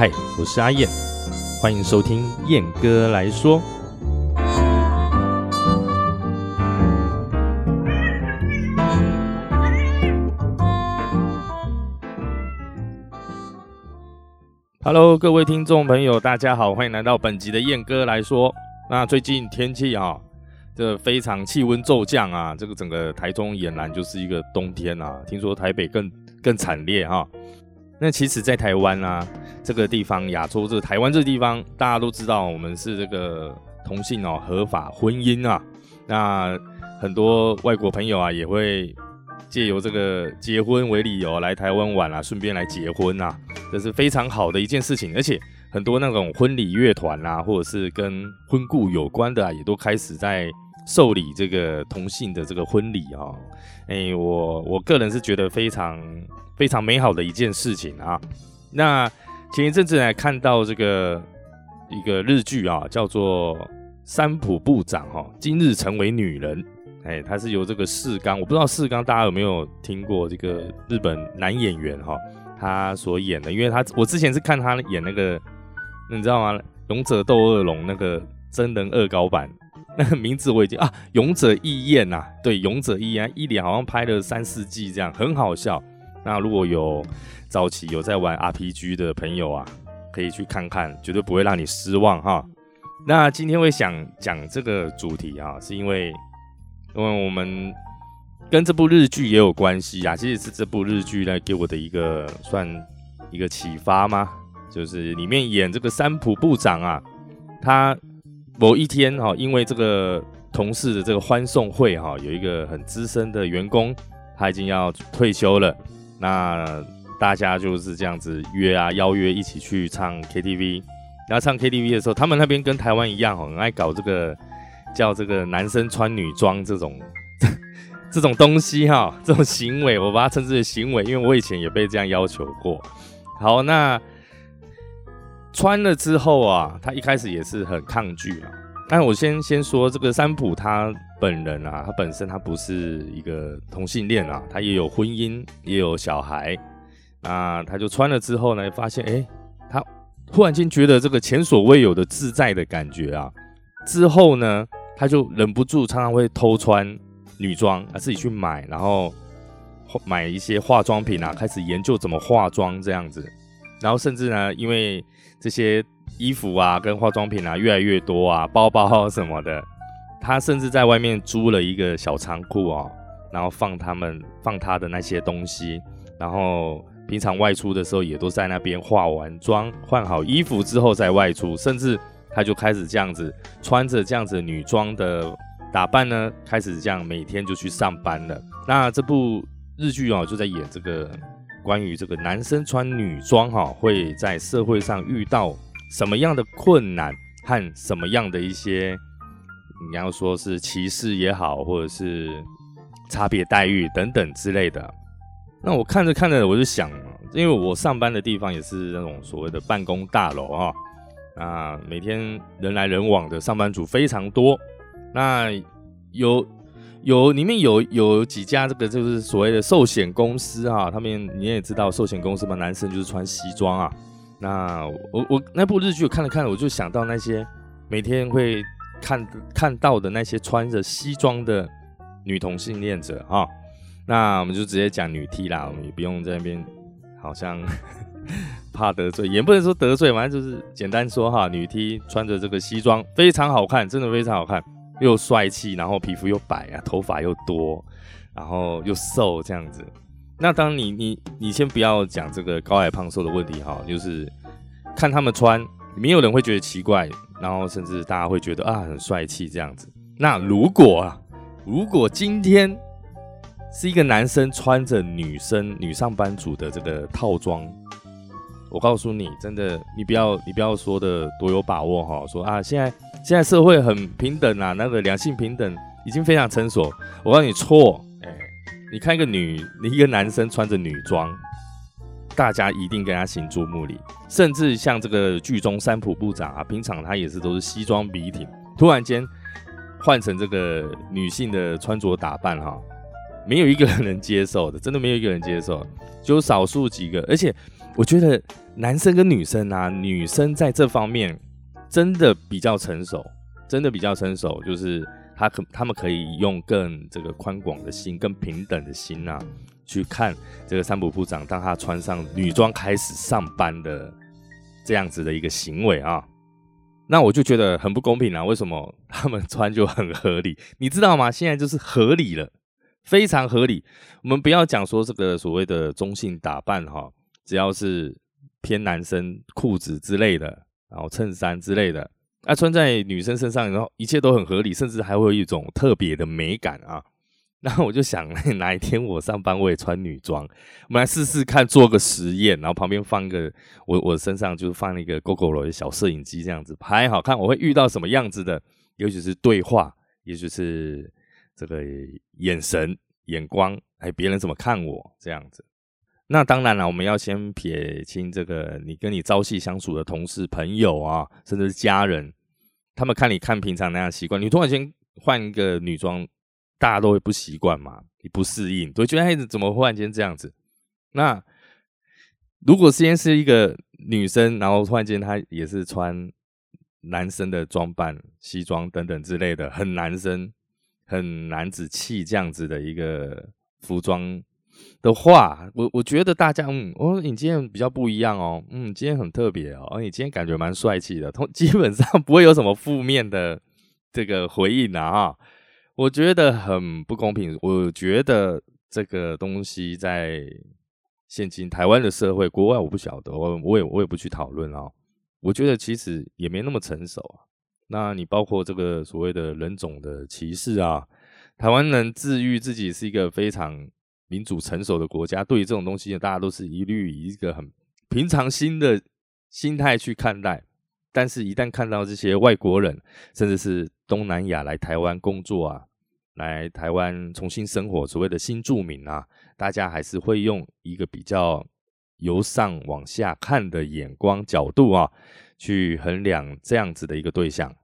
嗨，我是阿燕，欢迎收听燕哥来说。Hello，各位听众朋友，大家好，欢迎来到本集的燕哥来说。那最近天气啊，这非常气温骤降啊，这个整个台中俨然就是一个冬天啊。听说台北更更惨烈哈。那其实，在台湾啊这个地方，亚洲这个台湾这地方，大家都知道，我们是这个同性哦合法婚姻啊。那很多外国朋友啊，也会借由这个结婚为理由来台湾玩啊，顺便来结婚啊，这是非常好的一件事情，而且。很多那种婚礼乐团啊，或者是跟婚故有关的啊，也都开始在受理这个同性的这个婚礼啊。哎，我我个人是觉得非常非常美好的一件事情啊。那前一阵子呢，看到这个一个日剧啊，叫做《三浦部长》哈，今日成为女人。哎，他是由这个四刚，我不知道四刚大家有没有听过这个日本男演员哈，他所演的，因为他我之前是看他演那个。你知道吗？勇者斗恶龙那个真人恶搞版，那 个名字我已经啊，勇者义彦呐，对，勇者义彦一连好像拍了三四季这样，很好笑。那如果有早期有在玩 RPG 的朋友啊，可以去看看，绝对不会让你失望哈。那今天会想讲这个主题啊，是因为因为我们跟这部日剧也有关系啊，其实是这部日剧呢给我的一个算一个启发吗？就是里面演这个三浦部长啊，他某一天哈，因为这个同事的这个欢送会哈，有一个很资深的员工，他已经要退休了，那大家就是这样子约啊，邀约一起去唱 KTV。然后唱 KTV 的时候，他们那边跟台湾一样，很爱搞这个叫这个男生穿女装这种 这种东西哈，这种行为，我把它称之为行为，因为我以前也被这样要求过。好，那。穿了之后啊，他一开始也是很抗拒啊。但我先先说这个三浦他本人啊，他本身他不是一个同性恋啊，他也有婚姻，也有小孩。那他就穿了之后呢，发现哎，他突然间觉得这个前所未有的自在的感觉啊。之后呢，他就忍不住常常会偷穿女装啊，自己去买，然后买一些化妆品啊，开始研究怎么化妆这样子。然后甚至呢，因为这些衣服啊，跟化妆品啊越来越多啊，包包什么的，他甚至在外面租了一个小仓库哦，然后放他们放他的那些东西，然后平常外出的时候也都在那边化完妆、换好衣服之后再外出，甚至他就开始这样子穿着这样子女装的打扮呢，开始这样每天就去上班了。那这部日剧哦，就在演这个。关于这个男生穿女装哈，会在社会上遇到什么样的困难和什么样的一些，你要说是歧视也好，或者是差别待遇等等之类的。那我看着看着，我就想，因为我上班的地方也是那种所谓的办公大楼啊，啊，每天人来人往的上班族非常多，那有。有里面有有几家这个就是所谓的寿险公司哈，他们你也知道寿险公司嘛，男生就是穿西装啊。那我我那部日剧我看了看，我就想到那些每天会看看到的那些穿着西装的女同性恋者哈。那我们就直接讲女 T 啦，我们也不用在那边好像 怕得罪，也不能说得罪，反正就是简单说哈，女 T 穿着这个西装非常好看，真的非常好看。又帅气，然后皮肤又白啊，头发又多，然后又瘦这样子。那当你你你先不要讲这个高矮胖瘦的问题哈，就是看他们穿，没有人会觉得奇怪，然后甚至大家会觉得啊很帅气这样子。那如果啊，如果今天是一个男生穿着女生女上班族的这个套装，我告诉你，真的，你不要你不要说的多有把握哈，说啊现在。现在社会很平等啊，那个两性平等已经非常成熟。我告诉你错，哎，你看一个女，你一个男生穿着女装，大家一定跟他行注目礼。甚至像这个剧中三浦部长啊，平常他也是都是西装笔挺，突然间换成这个女性的穿着打扮哈，没有一个人能接受的，真的没有一个人接受，就少数几个。而且我觉得男生跟女生啊，女生在这方面真的比较成熟，真的比较成熟，就是他可他们可以用更这个宽广的心、更平等的心啊，去看这个三浦部长当他穿上女装开始上班的这样子的一个行为啊。那我就觉得很不公平啊！为什么他们穿就很合理？你知道吗？现在就是合理了，非常合理。我们不要讲说这个所谓的中性打扮哈，只要是偏男生裤子之类的，然后衬衫之类的，啊，穿在女生身上，然后一切都很合理，甚至还会有一种特别的美感啊。然后我就想，哪一天我上班我也穿女装，我们来试试看，做个实验。然后旁边放一个我我身上就放一个 GoGo 的小摄影机，这样子拍好看，我会遇到什么样子的？尤其是对话，也就是这个眼神、眼光，哎，别人怎么看我这样子？那当然了，我们要先撇清这个，你跟你朝夕相处的同事、朋友啊，甚至是家人，他们看你看平常那样习惯，你突然间换一个女装。大家都会不习惯嘛，你不适应，都觉得孩子怎么忽然间这样子？那如果今天是一个女生，然后突然间她也是穿男生的装扮，西装等等之类的，很男生、很男子气这样子的一个服装的话，我我觉得大家，嗯，哦，你今天比较不一样哦，嗯，今天很特别哦，你今天感觉蛮帅气的，通 基本上不会有什么负面的这个回应啊，我觉得很不公平。我觉得这个东西在现今台湾的社会，国外我不晓得，我我也我也不去讨论啊。我觉得其实也没那么成熟啊。那你包括这个所谓的人种的歧视啊，台湾人自愈自己是一个非常民主成熟的国家，对于这种东西，大家都是一律以一个很平常心的心态去看待。但是，一旦看到这些外国人，甚至是东南亚来台湾工作啊，来台湾重新生活，所谓的新住民啊，大家还是会用一个比较由上往下看的眼光角度啊，去衡量这样子的一个对象。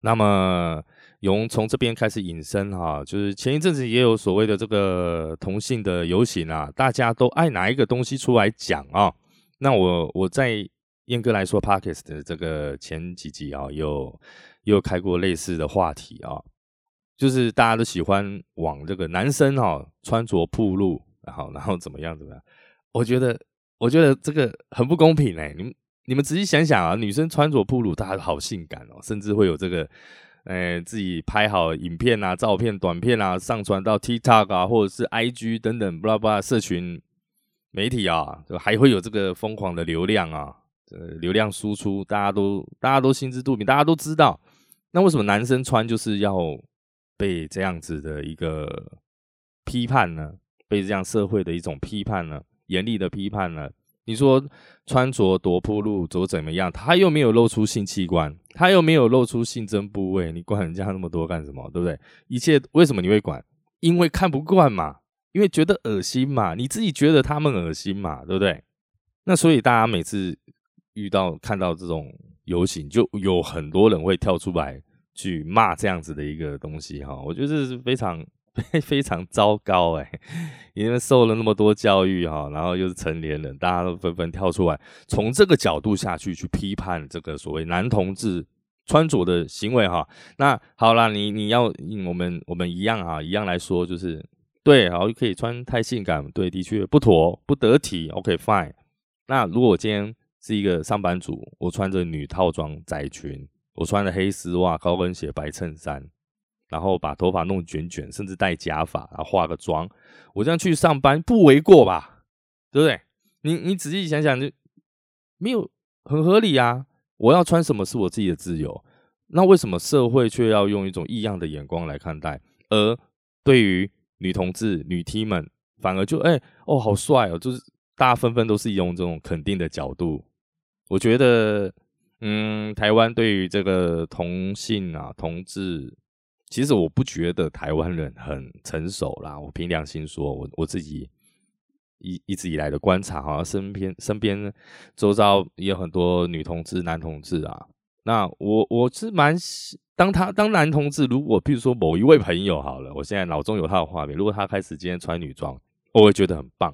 那么，从从这边开始引申哈，就是前一阵子也有所谓的这个同性的游行啊，大家都爱拿一个东西出来讲啊。那我我在燕哥来说，Parkes 的这个前几集啊，有有开过类似的话题啊。就是大家都喜欢往这个男生哈穿着铺路，然后然后怎么样怎么样？我觉得我觉得这个很不公平哎！你们你们仔细想想啊，女生穿着铺路，大家好性感哦，甚至会有这个，呃，自己拍好影片啊、照片、短片啊，上传到 TikTok 啊，或者是 IG 等等，巴拉巴拉社群媒体啊，就还会有这个疯狂的流量啊，呃，流量输出，大家都大家都心知肚明，大家都知道。那为什么男生穿就是要？被这样子的一个批判呢？被这样社会的一种批判呢？严厉的批判呢？你说穿着多铺路，走怎么样？他又没有露出性器官，他又没有露出性征部位，你管人家那么多干什么？对不对？一切为什么你会管？因为看不惯嘛，因为觉得恶心嘛，你自己觉得他们恶心嘛，对不对？那所以大家每次遇到看到这种游行，就有很多人会跳出来。去骂这样子的一个东西哈，我觉得这是非常 非常糟糕哎，因为受了那么多教育哈，然后又是成年人，大家都纷纷跳出来，从这个角度下去去批判这个所谓男同志穿着的行为哈。那好啦，你你要我们我们一样哈，一样来说就是对，好可以穿太性感，对，的确不妥不得体，OK fine。那如果我今天是一个上班族，我穿着女套装窄裙。我穿着黑丝袜、高跟鞋、白衬衫，然后把头发弄卷卷，甚至戴假发，然后化个妆，我这样去上班不为过吧？对不对？你你仔细想想，就没有很合理啊！我要穿什么是我自己的自由，那为什么社会却要用一种异样的眼光来看待？而对于女同志、女 T 们，反而就哎哦好帅哦，就是大家纷纷都是用这种肯定的角度，我觉得。嗯，台湾对于这个同性啊、同志，其实我不觉得台湾人很成熟啦。我凭良心说，我我自己一一直以来的观察，好像身边身边周遭也有很多女同志、男同志啊。那我我是蛮当他当男同志，如果譬如说某一位朋友好了，我现在脑中有他的画面，如果他开始今天穿女装，我会觉得很棒，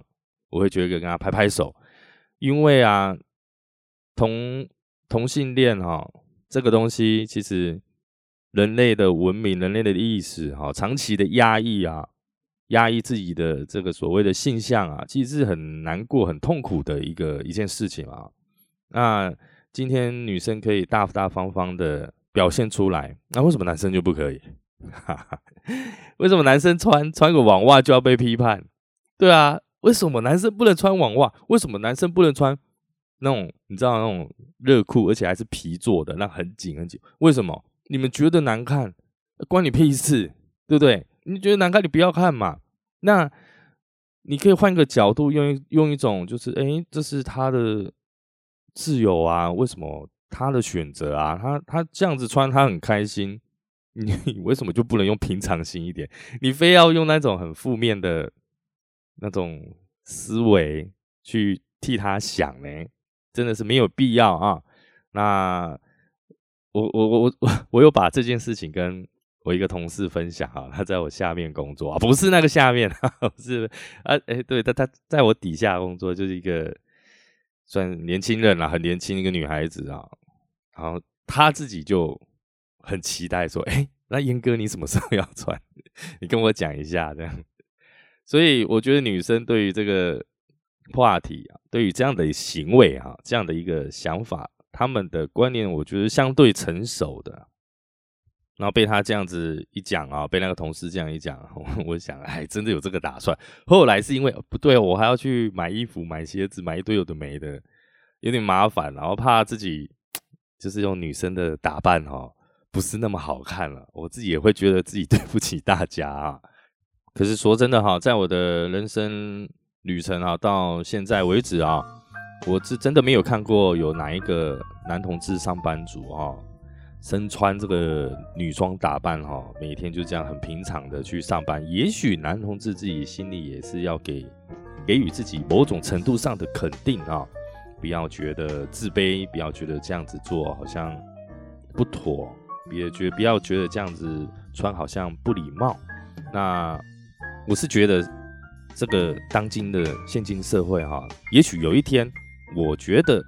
我会觉得跟他拍拍手。因为啊，同同性恋哈这个东西，其实人类的文明、人类的意识哈，长期的压抑啊，压抑自己的这个所谓的性向啊，其实是很难过、很痛苦的一个一件事情啊。那今天女生可以大大方方的表现出来，那为什么男生就不可以？哈 哈为什么男生穿穿个网袜就要被批判？对啊，为什么男生不能穿网袜？为什么男生不能穿那种你知道那种热裤，而且还是皮做的，那很紧很紧？为什么？你们觉得难看，关你屁事，对不对？你觉得难看，你不要看嘛。那你可以换个角度，用用一种就是，哎，这是他的自由啊，为什么他的选择啊？他他这样子穿，他很开心。你为什么就不能用平常心一点？你非要用那种很负面的那种思维去替他想呢？真的是没有必要啊！那我我我我我有把这件事情跟我一个同事分享啊，他在我下面工作啊，不是那个下面，是啊，哎，对他他在我底下工作，就是一个算年轻人啦，很年轻一个女孩子啊，然后她自己就。很期待说，哎，那严哥你什么时候要穿？你跟我讲一下这样。所以我觉得女生对于这个话题啊，对于这样的行为啊，这样的一个想法，他们的观念，我觉得相对成熟的。然后被他这样子一讲啊，被那个同事这样一讲，我想，哎，真的有这个打算。后来是因为不对，我还要去买衣服、买鞋子、买一堆有的没的，有点麻烦，然后怕自己就是用女生的打扮哈。不是那么好看了，我自己也会觉得自己对不起大家啊。可是说真的哈，在我的人生旅程啊，到现在为止啊，我是真的没有看过有哪一个男同志上班族哈，身穿这个女装打扮哈，每天就这样很平常的去上班。也许男同志自己心里也是要给给予自己某种程度上的肯定啊，不要觉得自卑，不要觉得这样子做好像不妥。别觉不要觉得这样子穿好像不礼貌。那我是觉得这个当今的现今社会哈，也许有一天，我觉得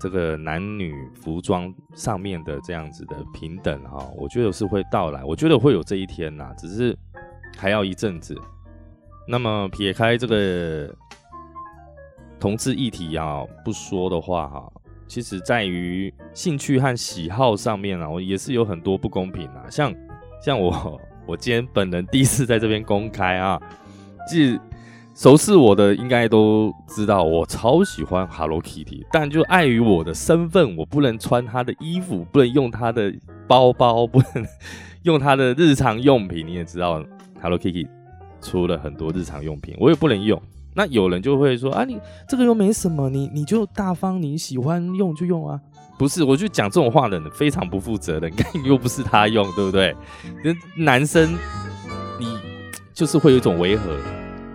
这个男女服装上面的这样子的平等哈，我觉得是会到来。我觉得会有这一天呐，只是还要一阵子。那么撇开这个同志议题啊不说的话哈。其实在于兴趣和喜好上面啊，我也是有很多不公平啊。像像我，我今天本人第一次在这边公开啊，即熟识我的应该都知道，我超喜欢 Hello Kitty，但就碍于我的身份，我不能穿他的衣服，不能用他的包包，不能用他的日常用品。你也知道，Hello Kitty 出了很多日常用品，我也不能用。那有人就会说啊，你这个又没什么，你你就大方，你喜欢用就用啊。不是，我就讲这种话的人非常不负责任，又不是他用，对不对？男生你就是会有一种违和，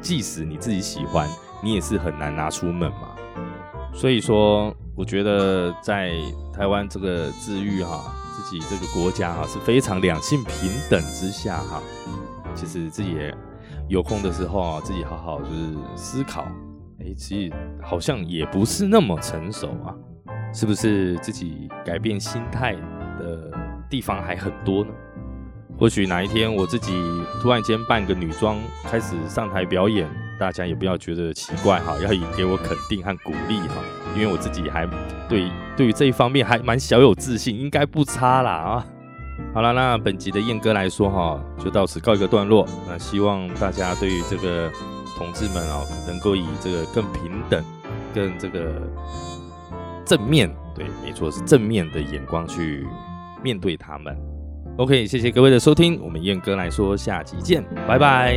即使你自己喜欢，你也是很难拿出门嘛。所以说，我觉得在台湾这个治愈哈，自己这个国家哈是非常两性平等之下哈，其实自己也。有空的时候啊，自己好好就是思考，哎，其实好像也不是那么成熟啊，是不是自己改变心态的地方还很多呢？或许哪一天我自己突然间扮个女装开始上台表演，大家也不要觉得奇怪哈，要以给我肯定和鼓励哈，因为我自己还对对于这一方面还蛮小有自信，应该不差啦啊。好了，那本集的燕哥来说哈，就到此告一个段落。那希望大家对于这个同志们哦，能够以这个更平等、更这个正面，对，没错，是正面的眼光去面对他们。OK，谢谢各位的收听，我们燕哥来说，下集见，拜拜。